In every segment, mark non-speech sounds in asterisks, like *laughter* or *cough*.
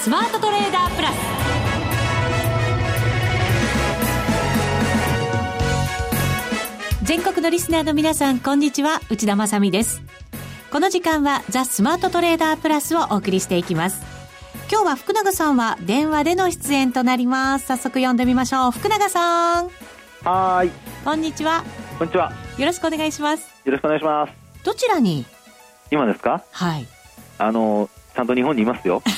スマートトレーダープラス。全国のリスナーの皆さんこんにちは。内田まさです。この時間はザ・スマートトレーダープラスをお送りしていきます。今日は福永さんは電話での出演となります。早速呼んでみましょう。福永さん。はい。こんにちは。こんにちは。よろしくお願いします。よろしくお願いします。どちらに？今ですか？はい。あのちゃんと日本にいますよ。*laughs*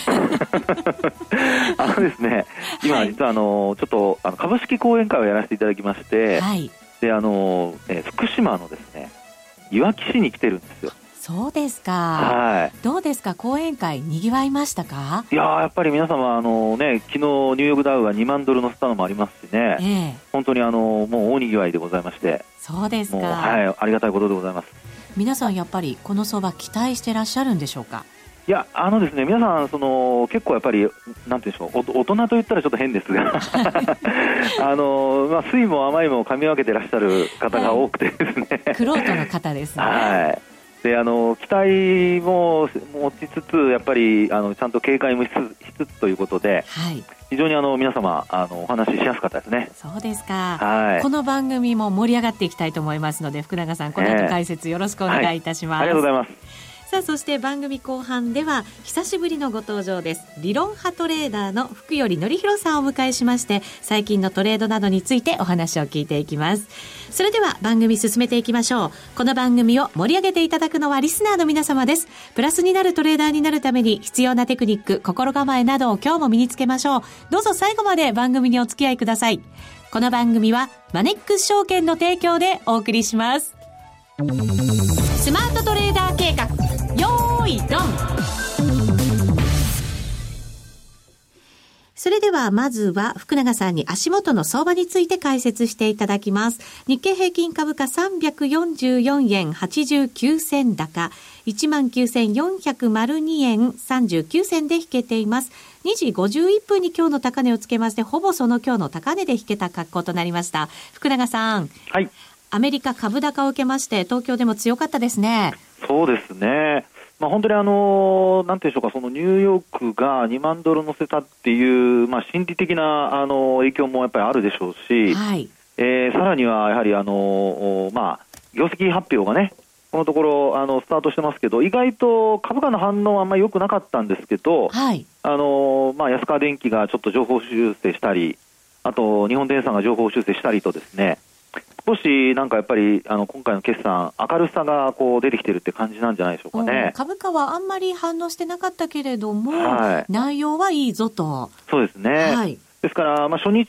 あのですね今、実はあのちょっとあの株式講演会をやらせていただきまして、はい。であの、えー福島のですねいわき市に来てるんですよ。そうですか。はどうですか？講演会にぎわいましたか？いいやーやっぱり皆様あのね昨日ニューヨークダウが2万ドル乗せたのもありますしね。ええ。本当にあのもう大にぎわいでございまして。そうですか、はいありがたいことでございます。皆さんやっぱりこの相場期待してらっしゃるんでしょうか？いや、あのですね、皆さん、その結構やっぱり、なんていうんでしょう、お大人と言ったらちょっと変ですが、*laughs* あのまあ、酸いも甘いも噛み分けてらっしゃる方が多くてですね、クロートの方ですね。はい。であの期待も持ちつつ、やっぱりあのちゃんと警戒もしつしつつということで、はい。非常にあの皆様あのお話ししやすかったですね。そうですか、はい。この番組も盛り上がっていきたいと思いますので福永さんこの後解説よろしくお願いいたします、ありがとうございます。さあそして番組後半では久しぶりのご登場です。理論派トレーダーの福頼則弘さんをお迎えしまして最近のトレードなどについてお話を聞いていきます。それでは番組進めていきましょう。この番組を盛り上げていただくのはリスナーの皆様です。プラスになるトレーダーになるために必要なテクニック心構えなどを今日も身につけましょう。どうぞ最後まで番組にお付き合いください。この番組はマネックス証券の提供でお送りします。スマートトレーダー計画。いドンそれではまずは福永さんに足元の相場について解説していただきます。日経平均株価344円89銭高、19,402円39銭で引けています。2時51分に今日の高値をつけまして、ほぼその今日の高値で引けた格好となりました。福永さん、はい、アメリカ株高を受けまして、東京でも強かったですね。そうですね。まあ、本当にあの、なんていうんでしょうか、そのニューヨークが2万ドル乗せたっていう、まあ、心理的なあの影響もやっぱりあるでしょうし、はい。えーさらにはやはりあの、おまあ、業績発表がね、このところあのスタートしてますけど、意外と株価の反応はあんまり良くなかったんですけど、はい。あのまあ、安川電機がちょっと情報修正したり、あと日本電産が情報修正したりとですね、少しなんかやっぱりあの今回の決算、明るさがこう出てきてるって感じなんじゃないでしょうかね。株価はあんまり反応してなかったけれども、はい内容はいいぞと。そうですね。はい。ですから、まあ、初日、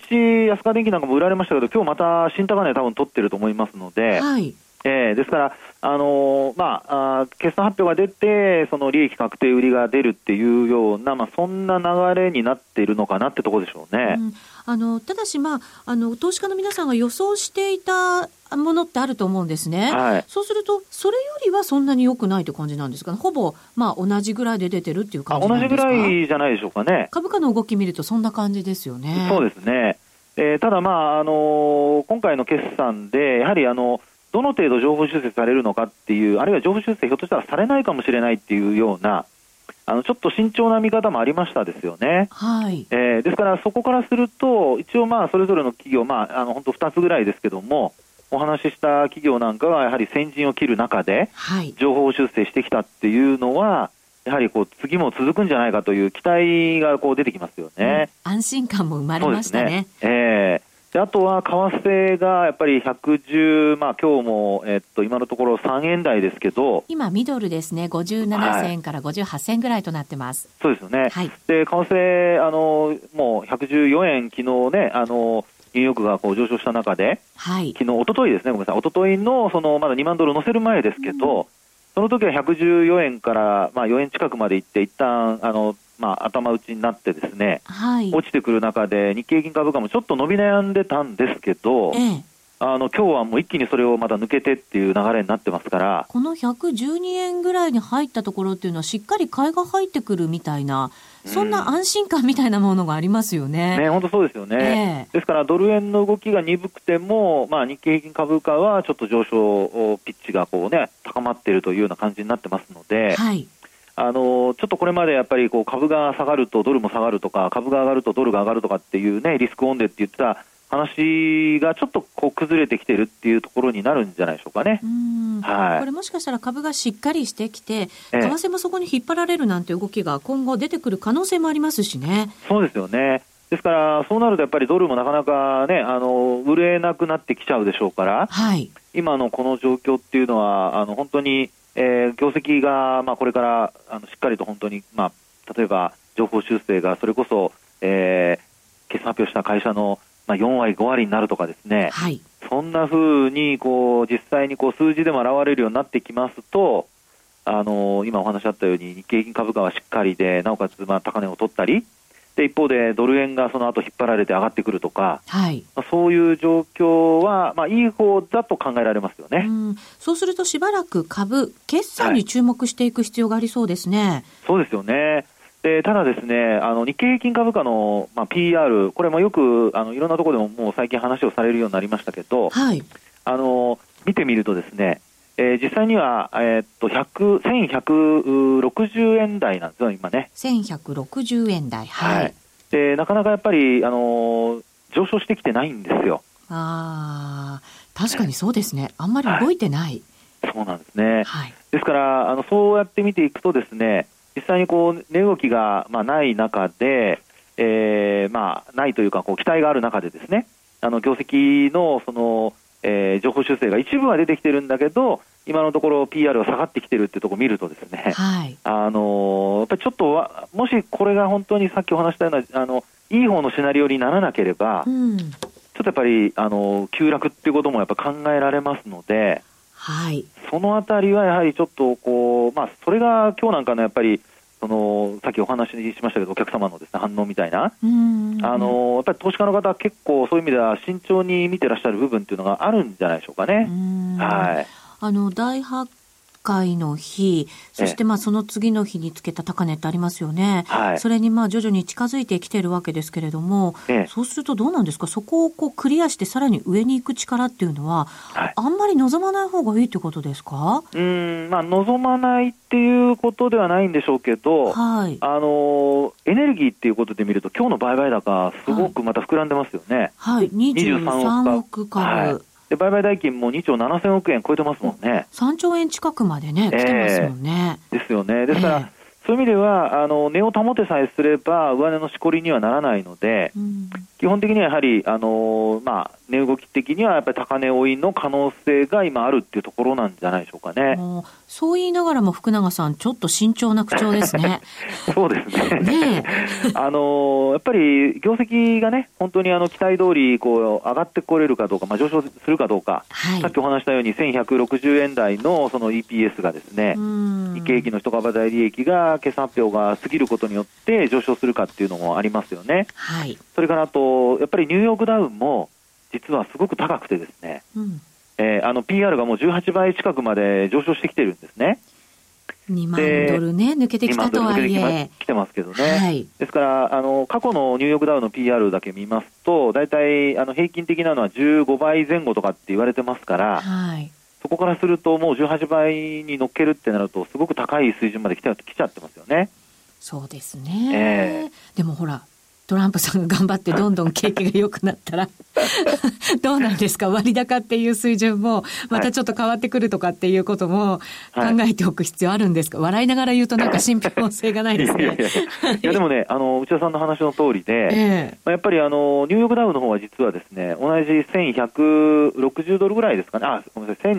安川電機なんかも売られましたけど、今日また新高値多分取ってると思いますので、はい。えーですから、あのーまあ、あー決算発表が出て、その利益確定売りが出るっていうような、まあ、そんな流れになっているのかなってところでしょうね。うんあのただし、まあ、あの投資家の皆さんが予想していたものってあると思うんですね。はいそうすると、それよりはそんなに良くないという感じなんですか、ほぼ、まあ、同じぐらいで出てるっていうあ同じぐ感じなんですか？らいじゃないでしょうかね。株価の動き見るとそんな感じですよね。そうですね。えーただ、まああのー今回の決算で、やはりあのどの程度情報修正されるのかっていう、あるいは情報修正ひょっとしたらされないかもしれないっていうような、あのちょっと慎重な見方もありましたですよね。はい。えーですから、そこからすると、一応、まあそれぞれの企業、まあ、あの本当、2つぐらいですけども、お話しした企業なんかは、やはり先陣を切る中で、はい。情報修正してきたっていうのは、やはりこう次も続くんじゃないかという期待がこう出てきますよね。うん安心感も生まれましたね。ええであとは為替がやっぱり110、まあ今日も、えっと、今のところ3円台ですけど、今、ミドルですね、57銭から58銭ぐらいとなってます。そうですよね。はい。で、為替、あの、もう114円、昨日ね、あの、ニューヨークがこう上昇した中で、はい。昨日、一昨日ですね、ごめんなさい、一昨日の、その、まだ2万ドル乗せる前ですけど、その時は114円から、まあ4円近くまで行って、一旦、あの、まあ頭打ちになってですね、はい。落ちてくる中で、日経平均株価もちょっと伸び悩んでたんですけど、ええ。あの今日はもう一気にそれをまた抜けてっていう流れになってますから、この112円ぐらいに入ったところっていうのは、しっかり買いが入ってくるみたいな、そんな安心感みたいなものがありますよね。ね、本当そうですよね。えですから、ドル円の動きが鈍くても、まあ、日経平均株価はちょっと上昇ピッチがこう、ね、高まっているというような感じになってますので、はい。あのちょっとこれまでやっぱりこう株が下がるとドルも下がるとか、株が上がるとドルが上がるとかっていうね、リスクオンでって言った話がちょっとこう崩れてきてるっていうところになるんじゃないでしょうかね。はい、これもしかしたら株がしっかりしてきて、為替もそこに引っ張られるなんて動きが今後出てくる可能性もありますしね。そうですよね。ですから、そうなるとやっぱりドルもなかなかね、あの、売れなくなってきちゃうでしょうから、はい、今のこの状況っていうのは、あの、本当に、えー、業績が、まあ、これから、あの、しっかりと本当に、まあ、例えば、情報修正がそれこそ、えー、決算発表した会社の、まあ、4割、5割になるとかですね、はい、そんなふうに、こう、実際にこう、数字でも現れるようになってきますと、あの、今お話あったように、日経平均株価はしっかりで、なおかつ、まあ、高値を取ったり、で一方でドル円がその後引っ張られて上がってくるとか、はい。まあ、そういう状況は、まあ、いい方だと考えられますよね。うそうするとしばらく株、決算に注目していく必要がありそうですね。はい、そうですよね。でただ、ですねあの日経平均株価の、まあ、PR、これもよくあのいろんなところでももう最近話をされるようになりましたけど、はい、あの見てみるとですねえー、実際には、えー、っと、100、1160円台なんですよ、今ね。1160円台。はい。はい、で、なかなかやっぱり、あのー、上昇してきてないんですよ。ああ、確かにそうですね。あんまり動いてない。はい、そうなんですね。はい。ですから、あの、そうやって見ていくとですね、実際にこう、値動きが、まあ、ない中で、えー、まあ、ないというか、こう、期待がある中でですね、あの、業績の、その、えー、情報修正が一部は出てきてるんだけど、今のところ PR が下がってきてるっていうところを見るとですね、はい、あのやっぱりちょっとは、もしこれが本当にさっきお話したような、あのいい方のシナリオにならなければ、うん、ちょっとやっぱりあの急落っていうこともやっぱ考えられますので、はい、そのあたりはやはりちょっとこう、まあ、それが今日なんかのやっぱり、そのさっきお話ししましたけど、お客様のです、ね、反応みたいな、あのやっぱり投資家の方は結構そういう意味では慎重に見てらっしゃる部分っていうのがあるんじゃないでしょうかね。はい。あの大発会の日、そしてまあその次の日につけた高値ってありますよね。はい、それにまあ徐々に近づいてきてるわけですけれども、そうするとどうなんですか？そこをこうクリアしてさらに上に行く力っていうのは、はい、あんまり望まない方がいいってことですか？うん、まあ望まないっていうことではないんでしょうけど、はい、あの、エネルギーっていうことで見ると今日の売買高すごくまた膨らんでますよね。はい、23億株。はいで売買代金も2兆7000億円超えてますもんね。3兆円近くまでね、来てますもんね。えー、ですよね。ですから、えー、そういう意味では、あの、値を保てさえすれば、上値のしこりにはならないので、うん、基本的にはやはり、あの、まあ、値動き的にはやっぱり高値追いの可能性が今あるっていうところなんじゃないでしょうかね。そう言いながらも福永さん、ちょっと慎重な口調ですね。*laughs* そうですね。ね *laughs* あのやっぱり業績がね、本当にあの期待通りこう上がってこれるかどうか、まあ、上昇するかどうか、はい、さっきお話したように1160円台のその EPS がですね、日経平均の一株当利益が決算発表が過ぎることによって上昇するかっていうのもありますよね。はい、それからあと、やっぱりニューヨークダウンも実はすごく高くてですね、うんえー、あの PR がもう18倍近くまで上昇してきてるんですね。2万ドルね、抜けてきたとはいえ。来てますけどね。はい、ですから、あの、過去のニューヨークダウの PR だけ見ますと、大体、あの、平均的なのは15倍前後とかって言われてますから、はい、そこからすると、もう18倍に乗っけるってなると、すごく高い水準まで来ち来ちゃってますよね。そうですね。えー、でもほら、トランプさんが頑張ってどんどん景気が良くなったら *laughs* どうなんですか？割高っていう水準もまたちょっと変わってくるとかっていうことも考えておく必要あるんですか、はい、笑いながら言うとなんか信憑性がないですね。いやでもね、あの内田さんの話の通りで、えー、やっぱりあのニューヨークダウの方は実はですね、同じ1160ドルぐらいですかね、あ、ごめんなさい、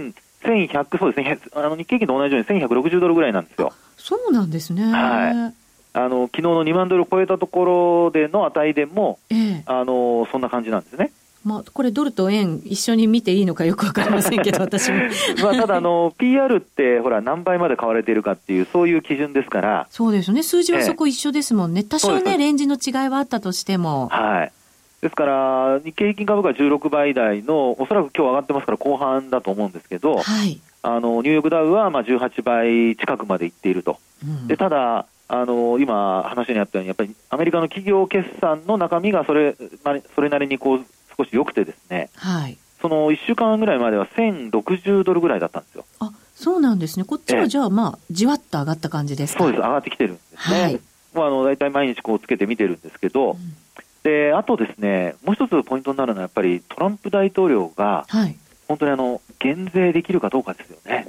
1100、そうですね、あの日経平均と同じように1160ドルぐらいなんですよ。そうなんですね。はい。あの昨日の2万ドルを超えたところでの値でも、ええ、あのそんな感じなんですね。まあ、これ、ドルと円、一緒に見ていいのかよく分かりませんけど、*laughs* 私も。まあただあの、PR って、ほら、何倍まで買われているかっていう、そういう基準ですから、そうですね、数字はそこ一緒ですもんね、え、多少ね、レンジの違いはあったとしても。はい。ですから、日経平均株価16倍台の、おそらく今日上がってますから、後半だと思うんですけど、はい、あのニューヨークダウはまあ18倍近くまでいっていると、うん、でただ、あの今、話にあったように、やっぱりアメリカの企業決算の中身がそれそれなりにこう少し良くてですね、はい、その1週間ぐらいまでは1060ドルぐらいだったんですよ。あそうなんですね。こっちはじゃあ、まあ、じわっと上がった感じですか？そうです、上がってきてるんですね。はい、まあ、あの大体毎日こうつけて見てるんですけど、うん、であとですね、もう一つポイントになるのは、やっぱりトランプ大統領が、はい、本当にあの減税できるかどうかですよね。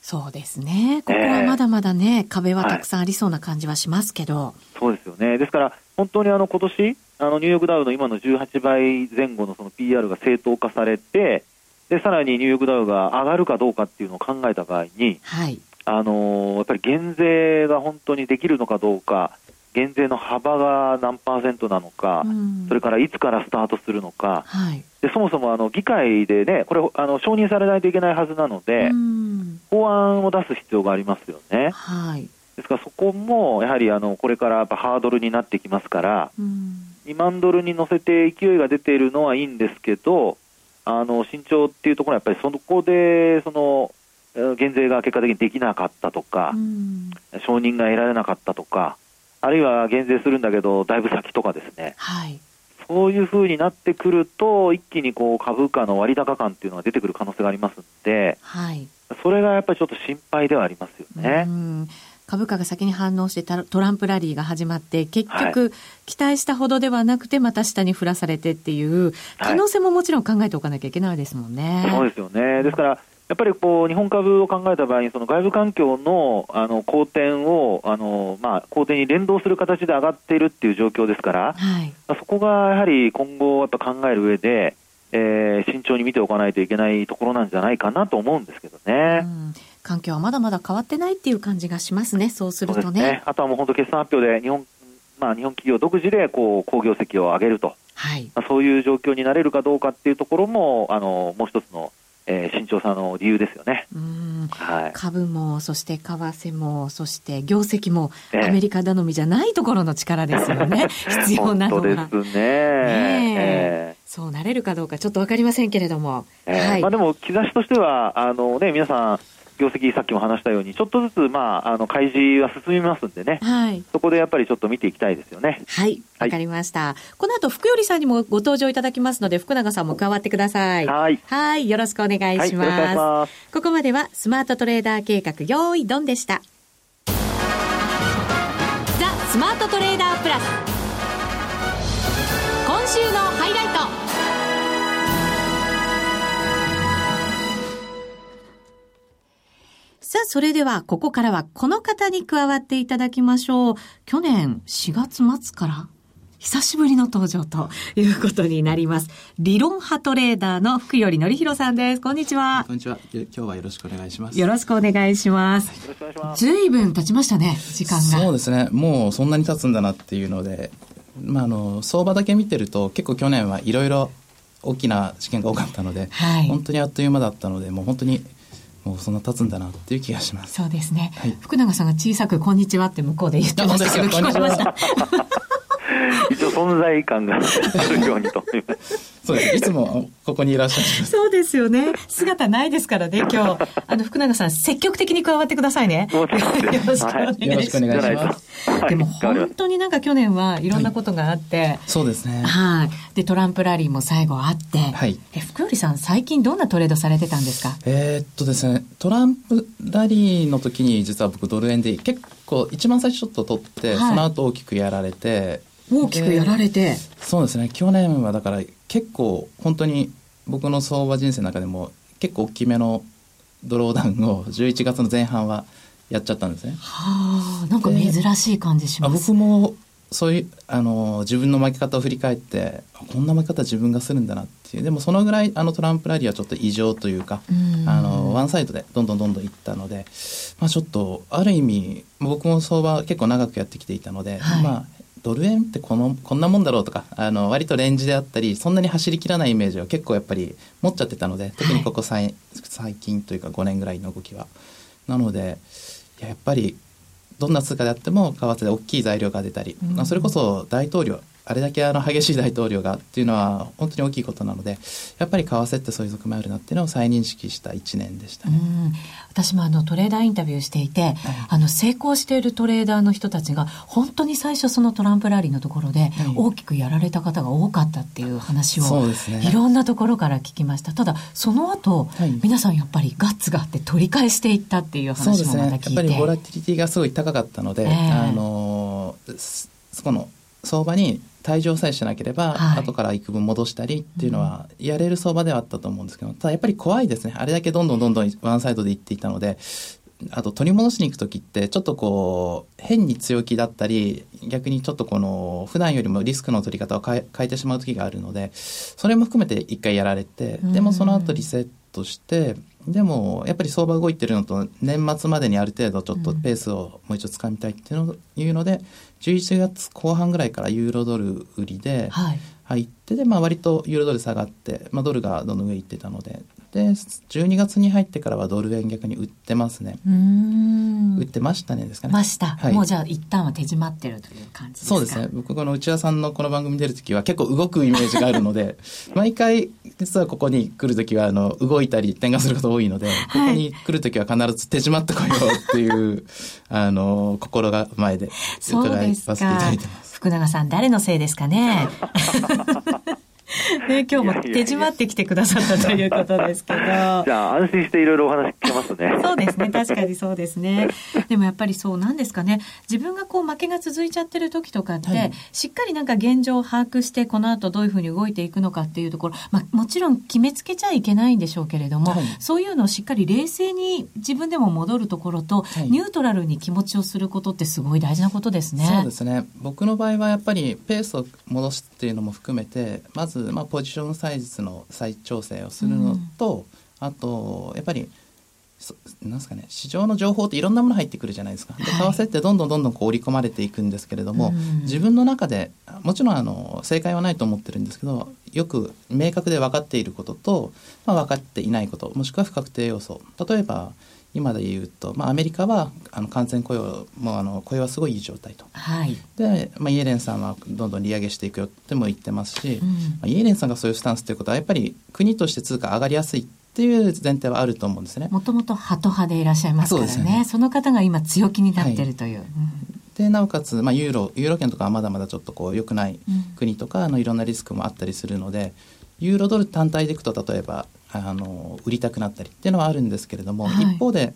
そうですね。ここはまだまだね、えー、壁はたくさんありそうな感じはしますけど。はい、そうですよね。ですから、本当にあの今年、あのニューヨークダウの今の18倍前後のその PR が正当化されて、で、さらにニューヨークダウが上がるかどうかっていうのを考えた場合に、はい。あのー、やっぱり減税が本当にできるのかどうか、減税の幅が何パーセントなのか、うん、それからいつからスタートするのか、はい、でそもそもあの議会でね、これあの、承認されないといけないはずなので、うん、法案を出す必要がありますよね。はい、ですからそこもやはりあのこれからやっぱハードルになってきますから、うん、2万ドルに乗せて勢いが出ているのはいいんですけど、あの慎重っていうところはやっぱりそこでその減税が結果的にできなかったとか、承認が得られなかったとか、あるいは減税するんだけど、だいぶ先とかですね、はい、そういうふうになってくると、一気にこう株価の割高感っていうのが出てくる可能性がありますんで、はい、それがやっぱりちょっと心配ではありますよね。株価が先に反応してトランプラリーが始まって、結局、期待したほどではなくて、また下に振らされてっていう可能性ももちろん考えておかなきゃいけないですもんね。そうですよね。ですから、やっぱりこう日本株を考えた場合に、その外部環境のあの好転をあの、まあ、好転に連動する形で上がっているっていう状況ですから、はい、そこがやはり今後、やっぱ考える上で、えー、慎重に見ておかないといけないところなんじゃないかなと思うんですけどね。環境はまだまだ変わってないっていう感じがしますね、そうするとね。ね。あとはもう本当、決算発表で日本、まあ、日本企業独自でこう好業績を上げると、はい。まあ、そういう状況になれるかどうかっていうところも、あのもう一つのえー、慎重さの理由ですよね。はい、株も、そして為替も、そして業績も、アメリカ頼みじゃないところの力ですよね。*laughs* 必要なのは。ですね。ねえー、そうなれるかどうかちょっとわかりませんけれども。えー、はい、まあでも、兆しとしては、あのね、皆さん、業績、さっきも話したように、ちょっとずつ、まあ、あの開示は進みますんでね、はい、そこでやっぱりちょっと見ていきたいですよね。はい、わ、かりました。この後、福頼さんにもご登場いただきますので、福永さんも加わってください。はい。はい、よろしくお願いします。はい、ますここまでは、スマートトレーダー計画、用意ドンでした。ザ・スマートトレーダープラス。今週のハイライト。さあ、それでは、ここからはこの方に加わっていただきましょう。去年4月末から、久しぶりの登場ということになります。理論派トレーダーの福頼則弘さんです。こんにちは。こんにちは。今日はよろしくお願いします。よろしくお願いします。よろしくお願いします。ずいぶん経ちましたね、時間が。そうですね。もうそんなに経つんだなっていうので、まあ、あの、相場だけ見てると、結構去年はいろいろ大きな試験が多かったので、はい、本当にあっという間だったので、もう本当にもうそんな経つんだなっていう気がします。そうですね。はい、福永さんが小さくこんにちはって向こうで言ってましたけど、聞こえました。*laughs* 一応存在感があるようにと。そうです。いつもここにいらっしゃる。そうですよね。姿ないですからね、今日。あの、福永さん、積極的に加わってくださいね。よろしくお願いします。よろしくお願いします。でも本当になんか去年はいろんなことがあって。はい、そうですね。はい。で、トランプラリーも最後あって。はい。え、福頼さん、最近どんなトレードされてたんですか？えー、っとですね、トランプラリーの時に実は僕ドル円で結構一番最初ちょっと取って、はい、その後大きくやられて、大きくやられて。そうですね。去年はだから結構本当に僕の相場人生の中でも結構大きめのドローダウンを *laughs* 11月の前半はやっちゃったんですね。はあなんか珍しい感じします。僕もそういうあの自分の負け方を振り返ってこんな負け方自分がするんだなっていう。でもそのぐらいあのトランプラリーはちょっと異常というかあのワンサイドでどんどんどんどんいったので、まあ、ちょっとある意味僕も相場結構長くやってきていたので、はい、まあドル円ってこのこんなもんだろうとかあの割とレンジであったりそんなに走りきらないイメージを結構やっぱり持っちゃってたので特にここ最,、最近というか5年ぐらいの動きは。なのでやっぱりどんな通貨であっても為替で大きい材料が出たり、うん、それこそ大統領あれだけあの激しい大統領がっていうのは本当に大きいことなのでやっぱり為替ってそういう側面あるなっていうのを再認識した1年でしたね。私もあのトレーダーインタビューしていて、はい、あの成功しているトレーダーの人たちが本当に最初そのトランプラリーのところで大きくやられた方が多かったっていう話を、はい、いろんなところから聞きました。ただその後、はい、皆さんやっぱりガッツがあって取り返していったっていう話もまた聞いて、ね、やっぱりボラティリティがすごい高かったので、えー、あのそこの相場に退場さえしなければ、はい、後から幾分戻したりっていうのはやれる相場ではあったと思うんですけど、ただやっぱり怖いですね。あれだけどんどんどんどんワンサイドでいっていたので、あと取り戻しに行く時ってちょっとこう変に強気だったり逆にちょっとこの普段よりもリスクの取り方を変え変えてしまう時があるのでそれも含めて一回やられてでもその後リセットしてでもやっぱり相場動いてるのと年末までにある程度ちょっとペースをもう一度つかみたいっていうの,、いうので11月後半ぐらいからユーロドル売りで入って、でまあ割とユーロドル下がって、まあ、ドルがどんどん上行ってたのでで12月に入ってからはドル円逆に売ってますね。売ってましたねですかね。ました、はい、もうじゃあ一旦は手締まってるという感じですか？そうですね。僕この内田さんのこの番組出る時は結構動くイメージがあるので *laughs* 毎回実はここに来る時はあの動いたり転換すること多いので、はい、ここに来る時は必ず手締まってこようっていう *laughs* あの心が前で伺いさせていただいてます。福永さん誰のせいですかね？*laughs* ね、*laughs* 今日も手締まってきてくださったということですけど。*laughs* じゃあ、安心していろいろお話聞けますね。そうですね。確かにそうですね。でもやっぱりそうなんですかね。自分がこう負けが続いちゃってる時とかって、はい、しっかりなんか現状を把握して、この後どういうふうに動いていくのかっていうところ、まあもちろん決めつけちゃいけないんでしょうけれども、はい、そういうのをしっかり冷静に自分でも戻るところと、はい、ニュートラルに気持ちをすることってすごい大事なことですね。そうですね。僕の場合はやっぱりペースを戻すっていうのも含めて、まず、まあポジションサイズの再調整をするのと、うん、あとやっぱりなんですかね市場の情報っていろんなもの入ってくるじゃないですか。で為替ってどんどんどんどんこう織り込まれていくんですけれども、うん、自分の中でもちろんあの正解はないと思ってるんですけどよく明確で分かっていることと、まあ、分かっていないこともしくは不確定要素。例えば今で言うと、まあ、アメリカはあの完全雇用もあの雇用はすごいいい状態と、はい、で、まあ、イエレンさんはどんどん利上げしていくよっても言ってますし、うん、まあ、イエレンさんがそういうスタンスということはやっぱり国として通貨上がりやすいっていう前提はあると思うんですね。もともとハト派でいらっしゃいますからね。そね。その方が今強気になってるという。はいでなおかつ、まあ、ユーロユーロ圏とかはまだまだちょっとこう良くない国とか、あのいろんなリスクもあったりするのでユーロドル単体でいくと例えばあの売りたくなったりっていうのはあるんですけれども、はい、一方で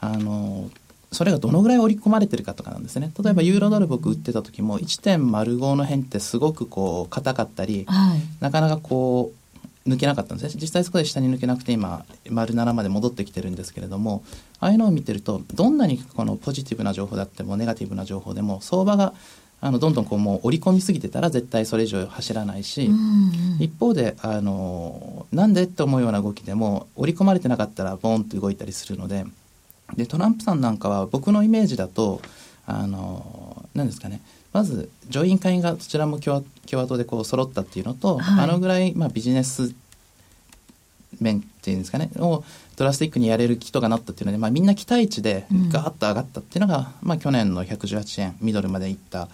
あのそれがどのぐらい織り込まれてるかとかなんですね。例えばユーロドル僕売ってた時も1.05の辺ってすごくこう硬かったり、はい、なかなかこう抜けなかったんですね。実際そこで下に抜けなくて今丸7まで戻ってきてるんですけれどもああいうのを見てるとどんなにこのポジティブな情報だってもネガティブな情報でも相場があのどんどんこうもう織り込みすぎてたら絶対それ以上走らないし、うんうん、一方であのなんでって思うような動きでも織り込まれてなかったらボーンと動いたりするのででトランプさんなんかは僕のイメージだとあの何ですかねまず上院下院がどちらも共和共和党でこう揃ったっていうのと、はい、あのぐらい、まあ、ビジネス面っていうんですかねをドラスティックにやれる人がなったっていうので、まあ、みんな期待値でガーッと上がったっていうのが、うん、まあ、去年の118円ミドルまでいった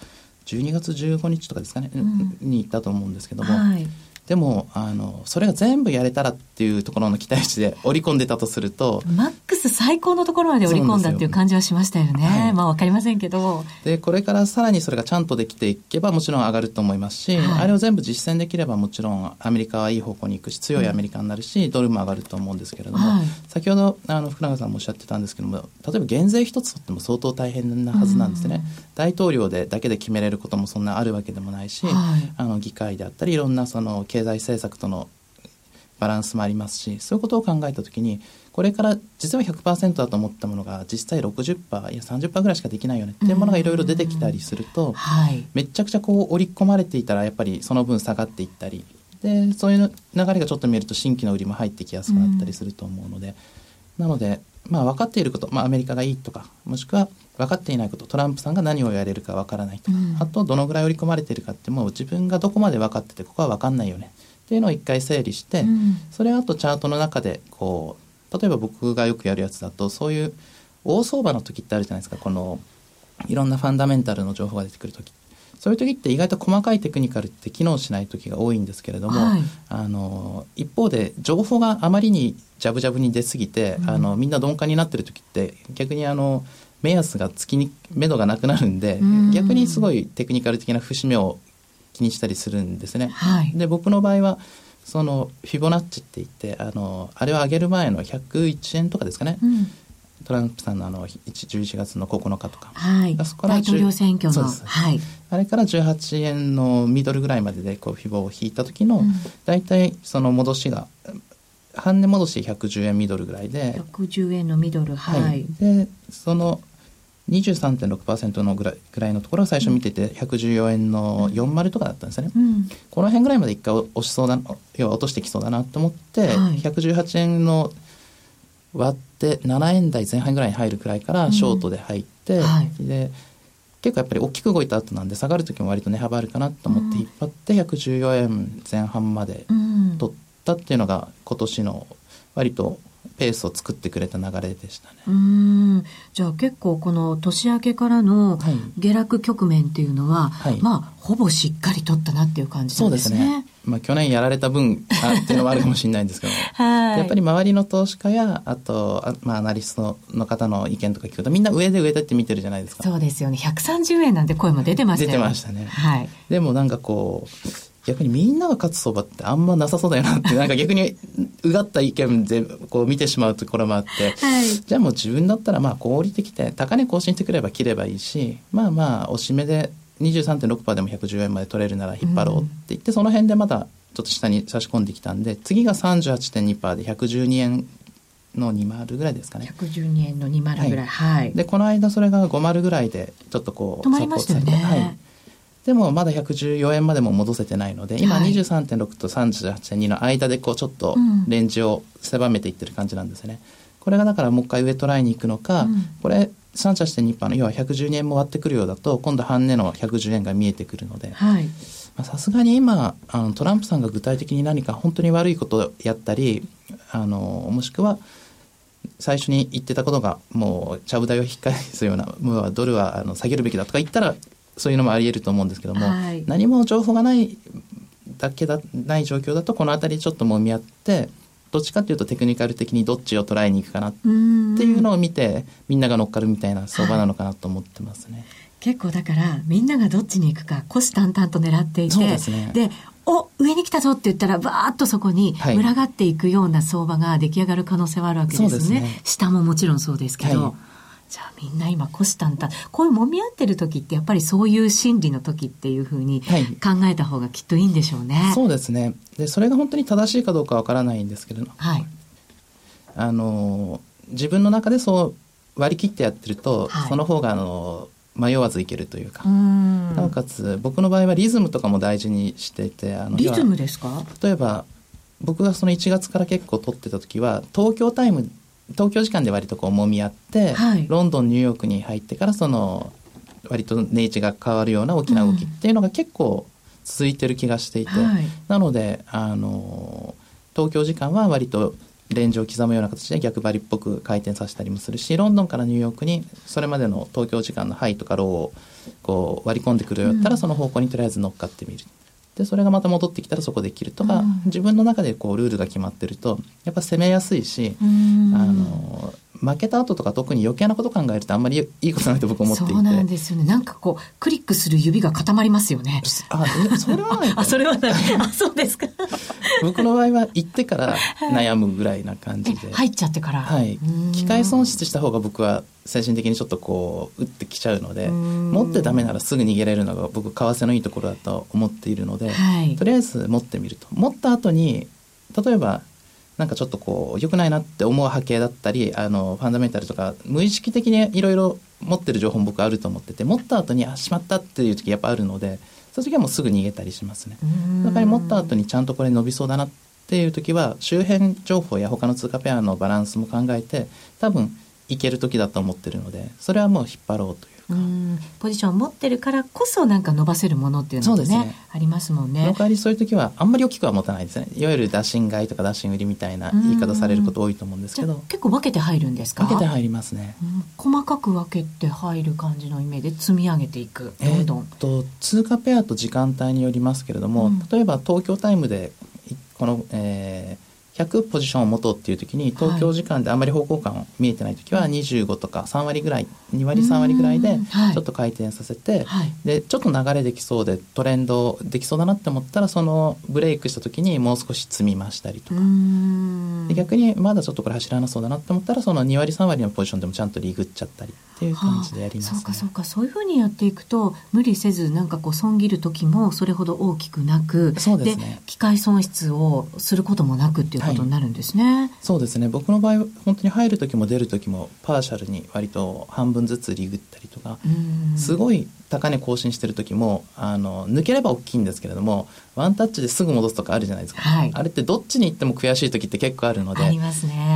12月15日とかですかね、うん、に行ったと思うんですけども、はい、でもあのそれが全部やれたらっていうところの期待値で織り込んでたとするとマックス最高のところまで織り込んだっていう感じはしましたよね、はい、まあ分かりませんけど。でこれからさらにそれがちゃんとできていけばもちろん上がると思いますし、はい、あれを全部実践できればもちろんアメリカはいい方向に行くし強いアメリカになるし、うん、ドルも上がると思うんですけれども、はい、先ほどあの福永さんもおっしゃってたんですけども例えば減税一つとっても相当大変なはずなんですね、うん、大統領でだけで決めれることもそんなあるわけでもないし、あの議会であったりいろんなその経済政策とのバランスもありますしそういうことを考えた時にこれから実は100%だと思ったものが実際60%いや30%ぐらいしかできないよねっていうものがいろいろ出てきたりすると、はい、めちゃくちゃこう織り込まれていたらやっぱりその分下がっていったりでそういう流れがちょっと見えると新規の売りも入ってきやすくなったりすると思うので、なのでまあ分かっていること、まあ、アメリカがいいとかもしくは分かっていないことトランプさんが何をやれるか分からないとか、あとどのぐらい織り込まれているかってもう自分がどこまで分かっててここは分かんないよね。っていうのを一回整理して、うん、それをあとチャートの中でこう例えば僕がよくやるやつだとそういう大相場の時ってあるじゃないですか。このいろんなファンダメンタルの情報が出てくる時。そういう時って意外と細かいテクニカルって機能しない時が多いんですけれども、はい、あの一方で情報があまりにジャブジャブに出過ぎて、うん、あのみんな鈍感になってる時って逆にあの目安が月に目処がなくなるんで、ん。逆にすごいテクニカル的な節目を気にしたりするんですね。はい、で僕の場合はそのフィボナッチって言ってあのあれを上げる前の101円とかですかね、うん、トランプさんのあの11月の9日とか、はい、そこから大統領選挙の、はい、あれから18円のミドルぐらいまででこうフィボを引いた時の、うん、大体その戻しが半値戻し110円ミドルぐらいで。110円のミドル。はい、はい、でその23.6%のぐらいぐらいのところを最初見てて、114円の40とかだったんですよね、うん、この辺ぐらいまで一回押しそうだ要は落としてきそうだなと思って、はい、118円の割って7円台前半ぐらいに入るくらいからショートで入って、うんはい、で結構やっぱり大きく動いた後なんで下がる時も割と値幅あるかなと思って引っ張って114円前半まで取ったっていうのが今年の割とペースを作ってくれた流れでしたね。うんじゃあ結構この年明けからの下落局面っていうのは、はい、まあほぼしっかり取ったなっていう感じなんですね。そうですね。まあ去年やられた分あっていうのもあるかもしれないんですけど、*laughs* はい、やっぱり周りの投資家やあとあまあアナリストの方の意見とか聞くとみんな上で上でって見てるじゃないですか。そうですよね。130円なんて声も出てましたよね。出てましたね。はい。でもなんかこう逆にみんなが勝つ相場ってあんまなさそうだよなってなんか逆にうがった意見でこう見てしまうところもあって、はい、じゃあもう自分だったらまあこう降りてきて高値更新してくれば切ればいいしまあまあおしめで23.6%でも110円まで取れるなら引っ張ろうって言って、うん、その辺でまだちょっと下に差し込んできたんで次が38.2%で112円の20ぐらいですかね。112円の20ぐらい。はい、でこの間それが50ぐらいでちょっとこう止まりましたよね、はいでもまだ114円までも戻せてないので今23.6と38.2の間でこうちょっとレンジを狭めていってる感じなんですね。これがだからもう一回上トライに行くのか、うん、これ38.2%の要は112円も割ってくるようだと今度半値の110円が見えてくるのでさすがに今あのトランプさんが具体的に何か本当に悪いことをやったりあのもしくは最初に言ってたことがもうちゃぶ台を引っ返すようなもうドルはあの下げるべきだとか言ったらそういうのもあり得ると思うんですけども、はい、何も情報がないだけだない状況だとこの辺りちょっともみ合ってどっちかっていうとテクニカル的にどっちを捉えに行くかなっていうのを見てみんなが乗っかるみたいな相場なのかなと思ってますね。はい、結構だからみんながどっちに行くか虎視眈々と狙っていてで、ね、お上に来たぞって言ったらバーッとそこに群がっていくような相場が出来上がる可能性はあるわけですね。ね下ももちろんそうですけど。はいじゃあみんな今虎視眈々こういう揉み合ってる時ってやっぱりそういう心理の時っていうふうに考えた方がきっといいんでしょうね。はい、そうですね。でそれが本当に正しいかどうかわからないんですけれど、はい、あの自分の中でそう割り切ってやってると、はい、その方があの迷わずいけるというか。なおかつ僕の場合はリズムとかも大事にしていてあのリズムですか？例えば僕がその1月から結構撮ってた時は東京タイム東京時間で割とこう揉み合って、はい、ロンドンニューヨークに入ってからその割と値位置が変わるような大きな動きっていうのが結構続いてる気がしていて、うんはい、なのであの東京時間は割とレンジを刻むような形で逆張りっぽく回転させたりもするしロンドンからニューヨークにそれまでの東京時間のハイとかローをこう割り込んでくるようだったら、その方向にとりあえず乗っかってみる。でそれがまた戻ってきたらそこで切るとか、うん、自分の中でこうルールが決まってるとやっぱ攻めやすいし、あの負けた後とか特に余計なこと考えるとあんまりいいことないと僕思っていて。そうなんですよね。なんかこうクリックする指が固まりますよね。あそれはないあそれはない。あそうですか。*laughs* 僕の場合は行ってから悩むぐらいな感じで。入っちゃってから。はい。機械損失した方が僕は精神的にちょっとこう打ってきちゃうので持ってダメならすぐ逃げられるのが僕為替のいいところだと思っているので、はい、とりあえず持ってみると。持った後に例えばなんかちょっとこう良くないなって思う波形だったりあのファンダメンタルとか無意識的にいろいろ持ってる情報も僕あると思ってて持った後にあしまったっていう時やっぱあるのでそういう時はもうすぐ逃げたりしますね。だから持った後にちゃんとこれ伸びそうだなっていう時は周辺情報や他の通貨ペアのバランスも考えて多分いける時だと思ってるのでそれはもう引っ張ろうというか。ポジションを持ってるからこそなんか伸ばせるものっていうのがねねありますもんね。その代わりそういう時はあんまり大きくは持たないですね。いわゆる打診買いとか打診売りみたいな言い方されること多いと思うんですけど。結構分けて入るんですか？分けて入りますね、うん、細かく分けて入る感じのイメージで積み上げていくどんどん。えー、と通貨ペアと時間帯によりますけれども、うん、例えば東京タイムでこの、えー、100ポジションを持とうっていう時に東京時間であまり方向感見えてない時は25とか3割ぐらい2割3割ぐらいでちょっと回転させて、はい、でちょっと流れできそうでトレンドできそうだなって思ったらそのブレイクした時にもう少し積み増したりとか。で逆にまだちょっとこれ走らなそうだなって思ったらその2割3割のポジションでもちゃんとリグっちゃったりっていう感じでやります、ね、そうかそうか。そういうふうにやっていくと無理せずなんかこう損切る時もそれほど大きくなくそうですね。機械損失をすることもなくっていうことになるんですね、はい、そうですね。僕の場合本当に入る時も出る時もパーシャルに割と半分ずつリグったりとかすごい高値更新してる時もあの抜ければ大きいんですけれどもワンタッチですぐ戻すとかあるじゃないですか、はい、あれってどっちに行っても悔しい時って結構あるので、ね、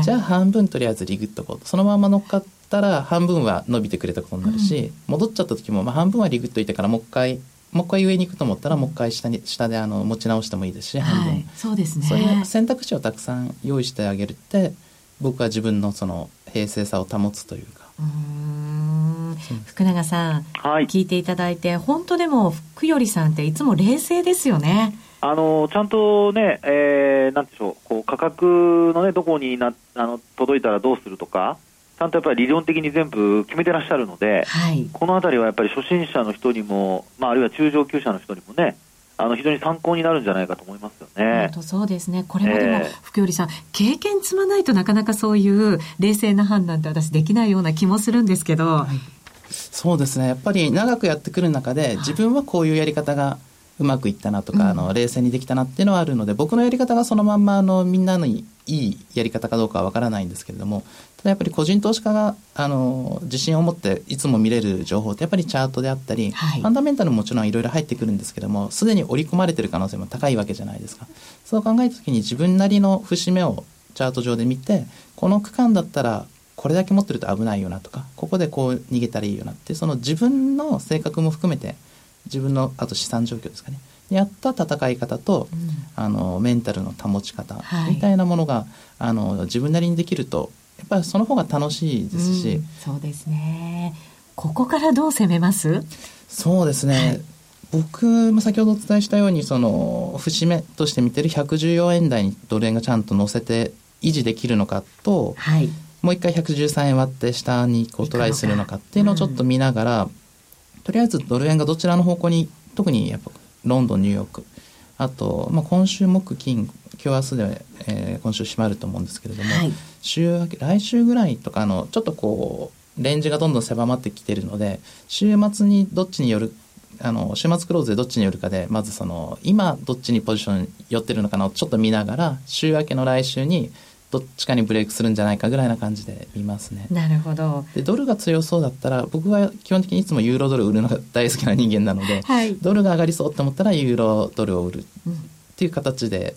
じゃあ半分とりあえずリグっとこう。とそのまま乗っかったら半分は伸びてくれたことになるし、うん、戻っちゃった時も、まあ、半分はリグっといてからもう一回もう一回上に行くと思ったらもう一回下に下であの持ち直してもいいですし半分、はい、そうですね。そういう選択肢をたくさん用意してあげるって僕は自分のその平静さを保つというか。うん。福永さん、はい、聞いていただいて本当でも福頼さんっていつも冷静ですよね。あのちゃんとね、えー、なんでしょう、こう価格のね、どこになあの届いたらどうするとか、ちゃんとやっぱり理論的に全部決めてらっしゃるので、はい、このあたりはやっぱり初心者の人にも、まあ、あるいは中上級者の人にもね、あの非常に参考になるんじゃないかと思いますよね。そうですね。これまでも、福頼さん、経験積まないとなかなかそういう冷静な判断って私できないような気もするんですけど。はい、そうですね。やっぱり長くやってくる中で、自分はこういうやり方がうまくいったなとか、うん、あの冷静にできたなっていうのはあるので僕のやり方がそのまんまあのみんなのいいやり方かどうかはわからないんですけれどもただやっぱり個人投資家があの自信を持っていつも見れる情報ってやっぱりチャートであったり、はい、ファンダメンタルももちろんいろいろ入ってくるんですけどもすでに織り込まれてる可能性も高いわけじゃないですか。そう考えた時に自分なりの節目をチャート上で見てこの区間だったらこれだけ持ってると危ないよなとかここでこう逃げたらいいよなってその自分の性格も含めて自分のあと資産状況ですかね。やった戦い方と、うん、あのメンタルの保ち方みたいなものが、はい、あの自分なりにできるとやっぱりその方が楽しいですし、うん、そうですね。ここからどう攻めます？そうですね、はい、僕も先ほどお伝えしたようにその節目として見てる114円台にドル円がちゃんと乗せて維持できるのかと、はい、もう一回113円割って下にこうトライするのかっていうのをちょっと見ながら、うん、とりあえずドル円がどちらの方向に特にやっぱロンドン、ニューヨーク、あと、まあ、今週木金、今日明日で、えー、今週閉まると思うんですけれども、はい、週明け、来週ぐらいとかの、ちょっとこう、レンジがどんどん狭まってきてるので、週末にどっちによる、あの、週末クローズでどっちによるかで、まずその、今どっちにポジション寄ってるのかなをちょっと見ながら、週明けの来週に、どっちかにブレイクするんじゃないかぐらいな感じで見ますね。なるほど。でドルが強そうだったら僕は基本的にいつもユーロドル売るのが大好きな人間なので、はい、ドルが上がりそうって思ったらユーロドルを売るっていう形で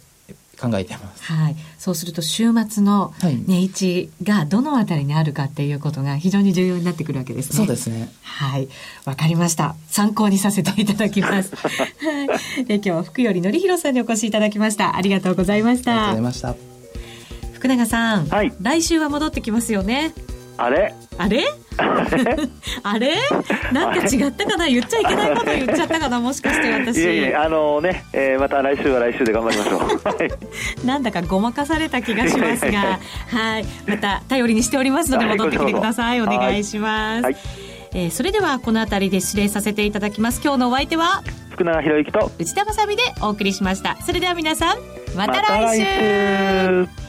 考えてます。はい。そうすると週末の値位置がどのあたりにあるかっていうことが非常に重要になってくるわけですね。そうですね。はい。わかりました。参考にさせていただきます。*laughs* はい。で今日は福頼則弘さんにお越しいただきました。ありがとうございました。ありがとうございました。福永さん、はい、来週は戻ってきますよね。あれ？あれ？あれ？なんか違ったかな？言っちゃいけないこと言っちゃったかな？もしかして私。いえいえあのね、えー、また来週は来週で頑張りましょう。*laughs* なんだかごまかされた気がしますが。*laughs* はい。また頼りにしておりますので戻ってきてください。お願いします、はい、えー、それではこの辺りで指令させていただきます。今日のお相手は？福永博之と内田まさでお送りしました。それでは皆さんまた来週